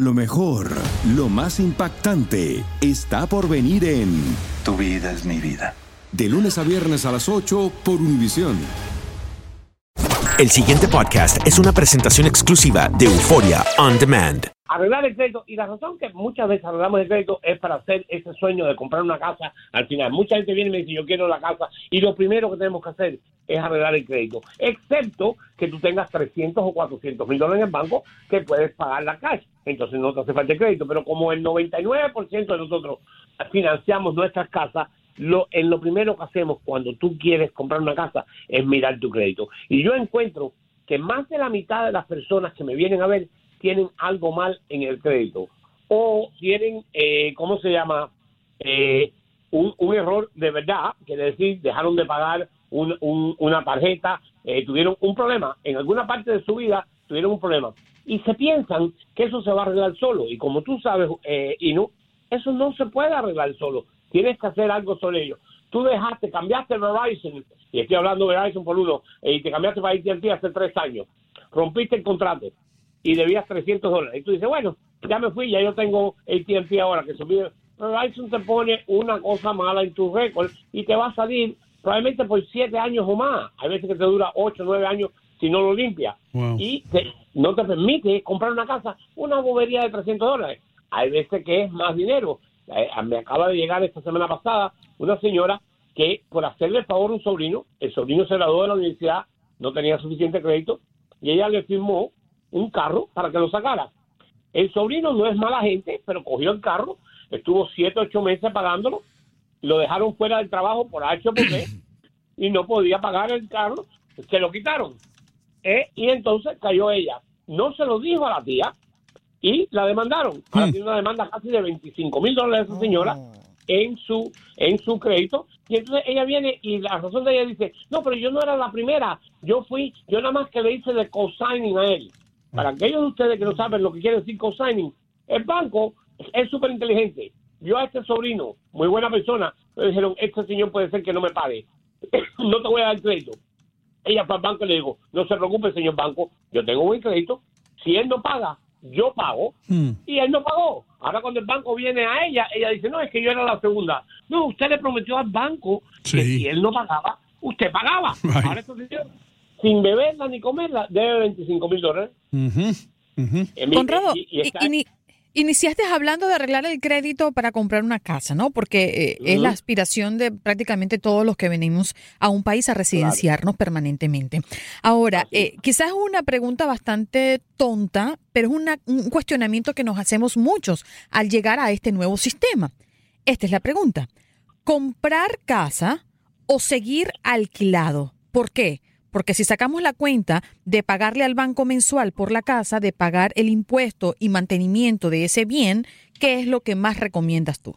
Lo mejor, lo más impactante, está por venir en Tu vida es mi vida. De lunes a viernes a las 8 por Univisión. El siguiente podcast es una presentación exclusiva de Euforia On Demand. Arreglar el crédito. Y la razón que muchas veces arreglamos el crédito es para hacer ese sueño de comprar una casa al final. Mucha gente viene y me dice, yo quiero la casa. Y lo primero que tenemos que hacer es arreglar el crédito. Excepto que tú tengas 300 o 400 mil dólares en el banco que puedes pagar la cash. Entonces no te hace falta el crédito. Pero como el 99% de nosotros financiamos nuestras casas, lo, en lo primero que hacemos cuando tú quieres comprar una casa es mirar tu crédito. Y yo encuentro que más de la mitad de las personas que me vienen a ver tienen algo mal en el crédito. O tienen, eh, ¿cómo se llama? Eh, un, error de verdad, quiere decir, dejaron de pagar un- un- una tarjeta, eh, tuvieron un problema, en alguna parte de su vida tuvieron un problema. Y se piensan que eso se va a arreglar solo. Y como tú sabes, eh, Inu, eso no se puede arreglar solo, tienes que hacer algo sobre ello. Tú dejaste, cambiaste Verizon, y estoy hablando de Verizon por uno, eh, y te cambiaste para AT&T hace tres años, rompiste el contrato, y debías 300 dólares. Y tú dices, bueno, ya me fui, ya yo tengo AT&T ahora que subí. Verizon te pone una cosa mala en tu récord y te va a salir probablemente por 7 años o más. Hay veces que te dura 8 o 9 años si no lo limpias. Y te- no te permite comprar una casa, una bobería de 300 dólares. Hay veces que es más dinero. Eh, me acaba de llegar esta semana pasada una señora que por hacerle el favor a un sobrino, el sobrino se graduó de la universidad, no tenía suficiente crédito, y ella le firmó un carro para que lo sacara. El sobrino no es mala gente, pero cogió el carro, estuvo siete, ocho meses pagándolo, lo dejaron fuera del trabajo por H por B, y no podía pagar el carro, se lo quitaron. Eh, y entonces cayó ella. No se lo dijo a la tía y la demandaron. Ahora tiene una demanda casi de 25 mil dólares esa señora en su en su crédito y entonces ella viene y la razón de ella dice no pero yo no era la primera yo fui yo nada más que le hice de co-signing a él para aquellos de ustedes que no saben lo que quiere decir co-signing el banco es súper inteligente yo a este sobrino muy buena persona le dijeron este señor puede ser que no me pague. No te voy a dar crédito. Ella fue al banco y le dijo, no se preocupe, señor banco, yo tengo buen crédito, si él no paga, yo pago, y él no pagó. Ahora cuando el banco viene a ella, ella dice, no, es que yo era la segunda. No, usted le prometió al banco que si él no pagaba, usted pagaba. Ahora este señor, sin beberla ni comerla, debe 25 mil dólares. Mi- Conrado, y- está- iniciaste hablando de arreglar el crédito para comprar una casa, ¿no? Porque eh, es la aspiración de prácticamente todos los que venimos a un país a residenciarnos permanentemente. Ahora, eh, quizás es una pregunta bastante tonta, pero es una- un cuestionamiento que nos hacemos muchos al llegar a este nuevo sistema. Esta es la pregunta. ¿Comprar casa o seguir alquilado? ¿Por qué? Porque si sacamos la cuenta de pagarle al banco mensual por la casa, de pagar el impuesto y mantenimiento de ese bien, ¿qué es lo que más recomiendas tú?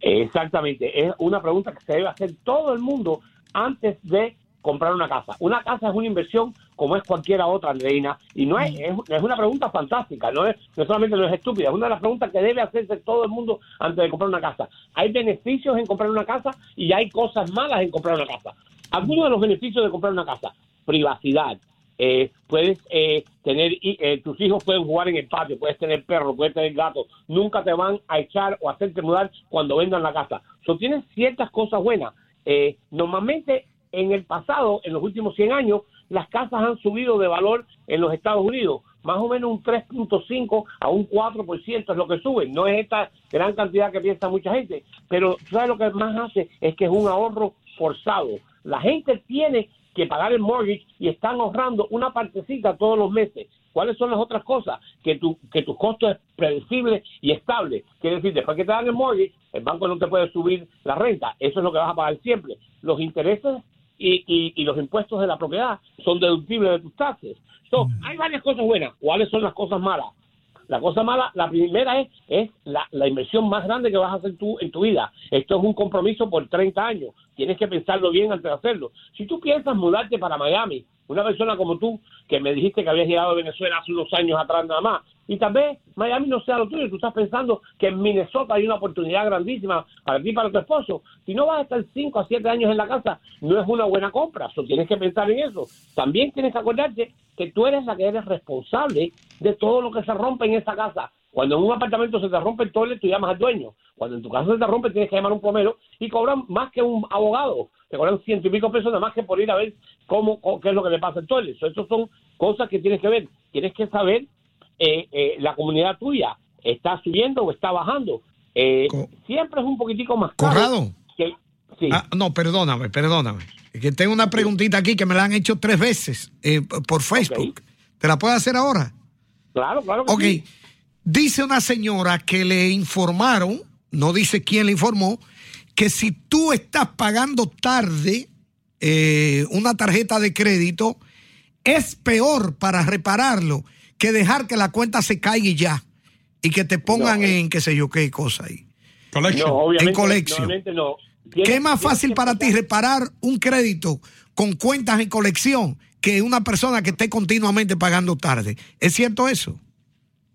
Exactamente, es una pregunta que se debe hacer todo el mundo antes de comprar una casa. Una casa es una inversión como es cualquier otra, Andreina, y no es, es, es una pregunta fantástica, no es no solamente no es estúpida, es una de las preguntas que debe hacerse todo el mundo antes de comprar una casa. Hay beneficios en comprar una casa y hay cosas malas en comprar una casa. Algunos de los beneficios de comprar una casa, privacidad, eh, puedes eh, tener, eh, tus hijos pueden jugar en el patio, puedes tener perro, puedes tener gato, nunca te van a echar o hacerte mudar cuando vendan la casa. So, tienes ciertas cosas buenas. Eh, normalmente en el pasado, en los últimos 100 años, las casas han subido de valor en los Estados Unidos. Más o menos un 3.5 a un 4% es lo que suben. No es esta gran cantidad que piensa mucha gente. Pero ¿tú ¿sabes lo que más hace? Es que es un ahorro forzado. La gente tiene que pagar el mortgage y están ahorrando una partecita todos los meses. ¿Cuáles son las otras cosas? Que tu, que tu costo es predecible y estable. Quiere decir, después que te dan el mortgage, el banco no te puede subir la renta. Eso es lo que vas a pagar siempre. Los intereses y, y, y los impuestos de la propiedad son deductibles de tus taxes. So, Hay varias cosas buenas. ¿Cuáles son las cosas malas? La cosa mala, la primera es, es la, la inversión más grande que vas a hacer tú en tu vida. Esto es un compromiso por 30 años. Tienes que pensarlo bien antes de hacerlo. Si tú piensas mudarte para Miami, una persona como tú, que me dijiste que habías llegado a Venezuela hace unos años atrás nada más, y tal vez Miami no sea lo tuyo, tú estás pensando que en Minnesota hay una oportunidad grandísima para ti y para tu esposo. Si no vas a estar 5 a 7 años en la casa, no es una buena compra. So, tienes que pensar en eso. También tienes que acordarte que tú eres la que eres responsable de todo lo que se rompe en esa casa. Cuando en un apartamento se te rompe el toilet, tú llamas al dueño. Cuando en tu casa se te rompe, tienes que llamar a un plomero y cobran más que un abogado. Te cobran ciento y pico pesos nada más que por ir a ver cómo, co- qué es lo que le pasa al toilet. So, Esas son cosas que tienes que ver. Tienes que saber eh, eh, la comunidad tuya está subiendo o está bajando. Eh, siempre es un poquitico más caro. Corrado. que- sí. Ah, no, perdóname, perdóname. Que tengo una preguntita aquí que me la han hecho tres veces eh, por Facebook. ¿Te la puedo hacer ahora? Claro, claro que Ok. sí. Dice una señora que le informaron, no dice quién le informó, que si tú estás pagando tarde eh, una tarjeta de crédito, es peor para repararlo que dejar que la cuenta se caiga y ya. Y que te pongan en qué sé yo qué cosa ahí. No, obviamente, en colección. no. ¿Qué es más fácil para ti reparar un crédito con cuentas en colección que una persona que esté continuamente pagando tarde? ¿Es cierto eso?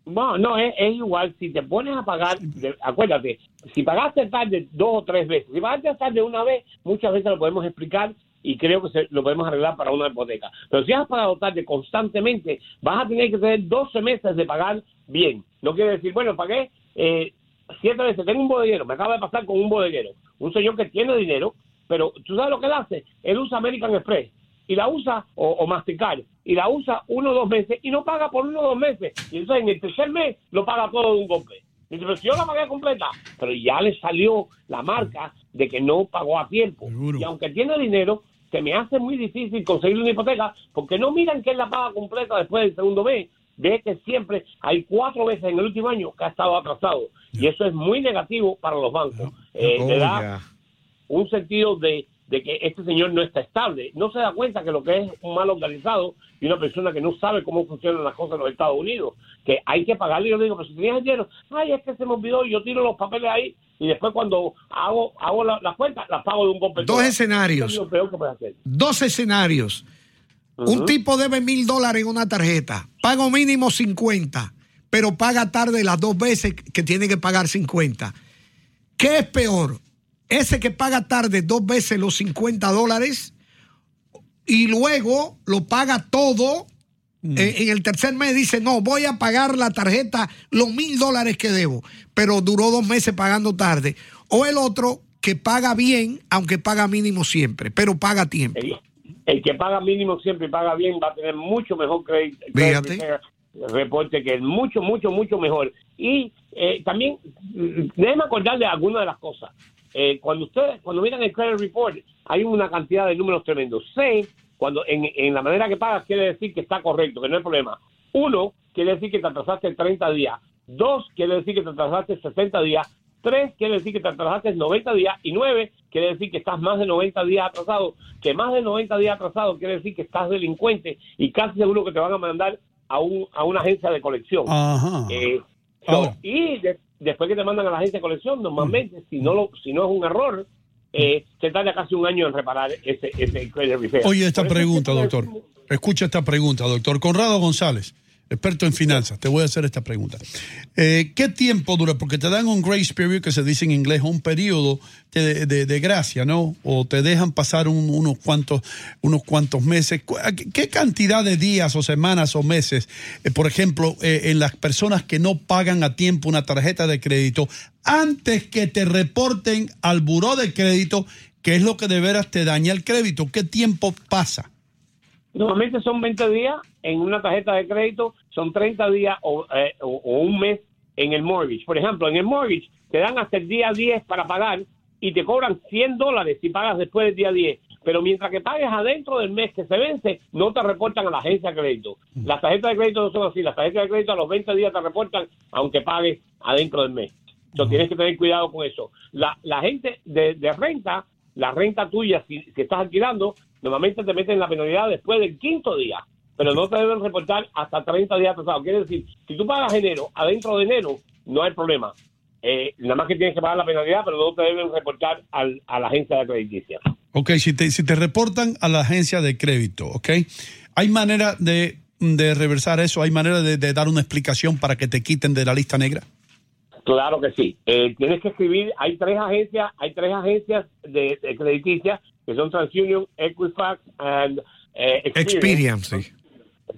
No, no, es, igual. Si te pones a pagar, acuérdate, si pagaste tarde dos o tres veces, si pagaste tarde una vez, muchas veces lo podemos explicar y creo que se- lo podemos arreglar para una hipoteca. Pero si has pagado tarde constantemente, vas a tener que tener 12 meses de pagar bien. No quiere decir, bueno, pagué eh, siete veces, tengo un bodeguero, me acaba de pasar con un bodeguero, un señor que tiene dinero, pero tú sabes lo que él hace, él usa American Express y la usa, o, o masticar, y la usa uno o dos meses y no paga por uno o dos meses. Y entonces en el tercer mes lo paga todo de un golpe. Dice, pero si yo la pagué completa, pero ya le salió la marca de que no pagó a tiempo. Y aunque tiene dinero, se me hace muy difícil conseguir una hipoteca porque no miran que él la paga completa después del segundo mes. Ve que siempre hay cuatro veces en el último año que ha estado atrasado. Y eso es muy negativo para los bancos. Eh, Oh, le da un sentido de, de que este señor no está estable. No se da cuenta que lo que es un mal organizado y una persona que no sabe cómo funcionan las cosas en los Estados Unidos, que hay que pagarle. Yo le digo, pero si tenías dinero, ay, es que se me olvidó, yo tiro los papeles ahí y después cuando hago hago la- las cuentas, las pago de un golpe. Dos escenarios. Eso es lo peor que puedes hacer. Dos escenarios. Un tipo debe mil dólares en una tarjeta, pago mínimo 50, pero paga tarde las dos veces que tiene que pagar 50. ¿Qué es peor? Ese que paga tarde dos veces los 50 dólares y luego lo paga todo. eh, en el tercer mes dice, no, voy a pagar la tarjeta los mil dólares que debo, pero duró dos meses pagando tarde. O el otro que paga bien, aunque paga mínimo siempre, pero paga a tiempo. El, el que paga mínimo siempre y paga bien va a tener mucho mejor crédito. Fíjate. reporte que es mucho, mucho, mucho mejor. Y eh, también, mm, déjenme acordarle algunas de las cosas. Eh, cuando ustedes, cuando miran el credit report, hay una cantidad de números tremendos. C, cuando en, en la manera que pagas, quiere decir que está correcto, que no hay problema. Uno, quiere decir que te atrasaste 30 días. Dos, quiere decir que te atrasaste 60 días. Tres, quiere decir que te atrasaste 90 días. Y nueve, quiere decir que estás más de 90 días atrasado. Que más de 90 días atrasado quiere decir que estás delincuente y casi seguro que te van a mandar a, un, a una agencia de colección. Ajá. Eh, so, y de- después que te mandan a la agencia de colección, normalmente, si no lo, si no es un error, eh, se tarda casi un año en reparar ese, ese repair. Oye, esta pregunta, doctor. Escucha esta pregunta, doctor. Conrado González, experto en finanzas, te voy a hacer esta pregunta. Eh, ¿Qué tiempo dura? Porque te dan un grace period, que se dice en inglés, un periodo de, de- gracia, ¿no? O te dejan pasar un- unos, cuantos, unos cuantos meses. ¿Cu- ¿Qué, qué cantidad de días o semanas o meses, eh, por ejemplo, eh, en las personas que no pagan a tiempo una tarjeta de crédito, antes que te reporten al buró de crédito, que es lo que de veras te daña el crédito? ¿Qué tiempo pasa? Normalmente son 20 días en una tarjeta de crédito, son 30 días o, eh, o- o un mes en el mortgage. Por ejemplo, en el mortgage te dan hasta el día 10 para pagar y te cobran 100 dólares si pagas después del día 10. Pero mientras que pagues adentro del mes que se vence, no te reportan a la agencia de crédito. Las tarjetas de crédito no son así. Las tarjetas de crédito a los 20 días te reportan, aunque pagues adentro del mes. Entonces tienes que tener cuidado con eso. La, la gente de, de renta, la renta tuya, si, si estás alquilando, normalmente te meten la penalidad después del quinto día. pero no te deben reportar hasta 30 días atrasados. Quiere decir, si tú pagas enero, adentro de enero, no hay problema. Eh, nada más que tienes que pagar la penalidad, pero no te deben reportar al- a la agencia de crediticia. Ok, si te, si te reportan a la agencia de crédito, ¿ok? ¿Hay manera de, de reversar eso? ¿Hay manera de, de dar una explicación para que te quiten de la lista negra? Claro que sí. Eh, tienes que escribir, hay tres agencias, hay tres agencias de, de crediticia que son TransUnion, Equifax and eh. Experience, sí.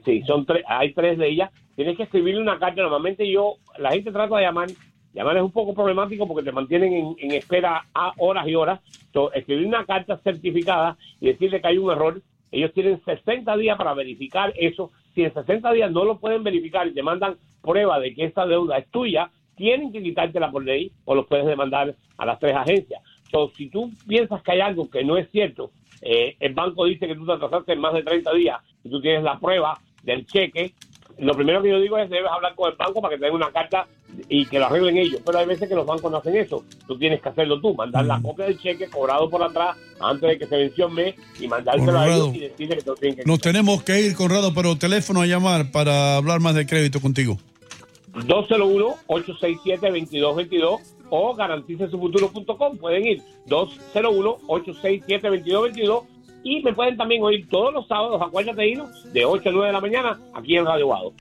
Sí, son tres, hay tres de ellas. Tienes que escribirle una carta. Normalmente yo, la gente trata de llamar. Llamar es un poco problemático porque te mantienen en, en espera a horas y horas. So, escribir una carta certificada y decirle que hay un error. Ellos tienen 60 días para verificar eso. Si en 60 días no lo pueden verificar y te mandan prueba de que esa deuda es tuya, tienen que quitártela por ley o los puedes demandar a las tres agencias. So, si tú piensas que hay algo que no es cierto, eh, el banco dice que tú te atrasaste en más de 30 días y tú tienes la prueba del cheque, lo primero que yo digo es debes hablar con el banco para que te den una carta y que lo arreglen ellos. Pero hay veces que los bancos no hacen eso. Tú tienes que hacerlo tú, mandar la copia del cheque cobrado por atrás antes de que se venció el mes y mandárselo a ellos y decirle que te lo tienen que Nos tenemos que ir, Conrado, pero teléfono a llamar para hablar más de crédito contigo. 201-867-2222 o garanticesufuturo.com. Pueden ir 201-867-2222 y me pueden también oír todos los sábados, acuérdate, Hino, de 8 a 9 de la mañana aquí en Radio Guado.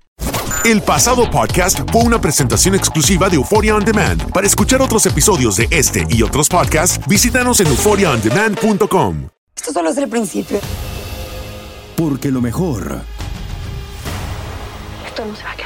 El pasado podcast fue una presentación exclusiva de Euphoria On Demand. Para escuchar otros episodios de este y otros podcasts, visítanos en euphoriaondemand.com. Esto solo es el principio. Porque lo mejor, Esto no se va a quedar.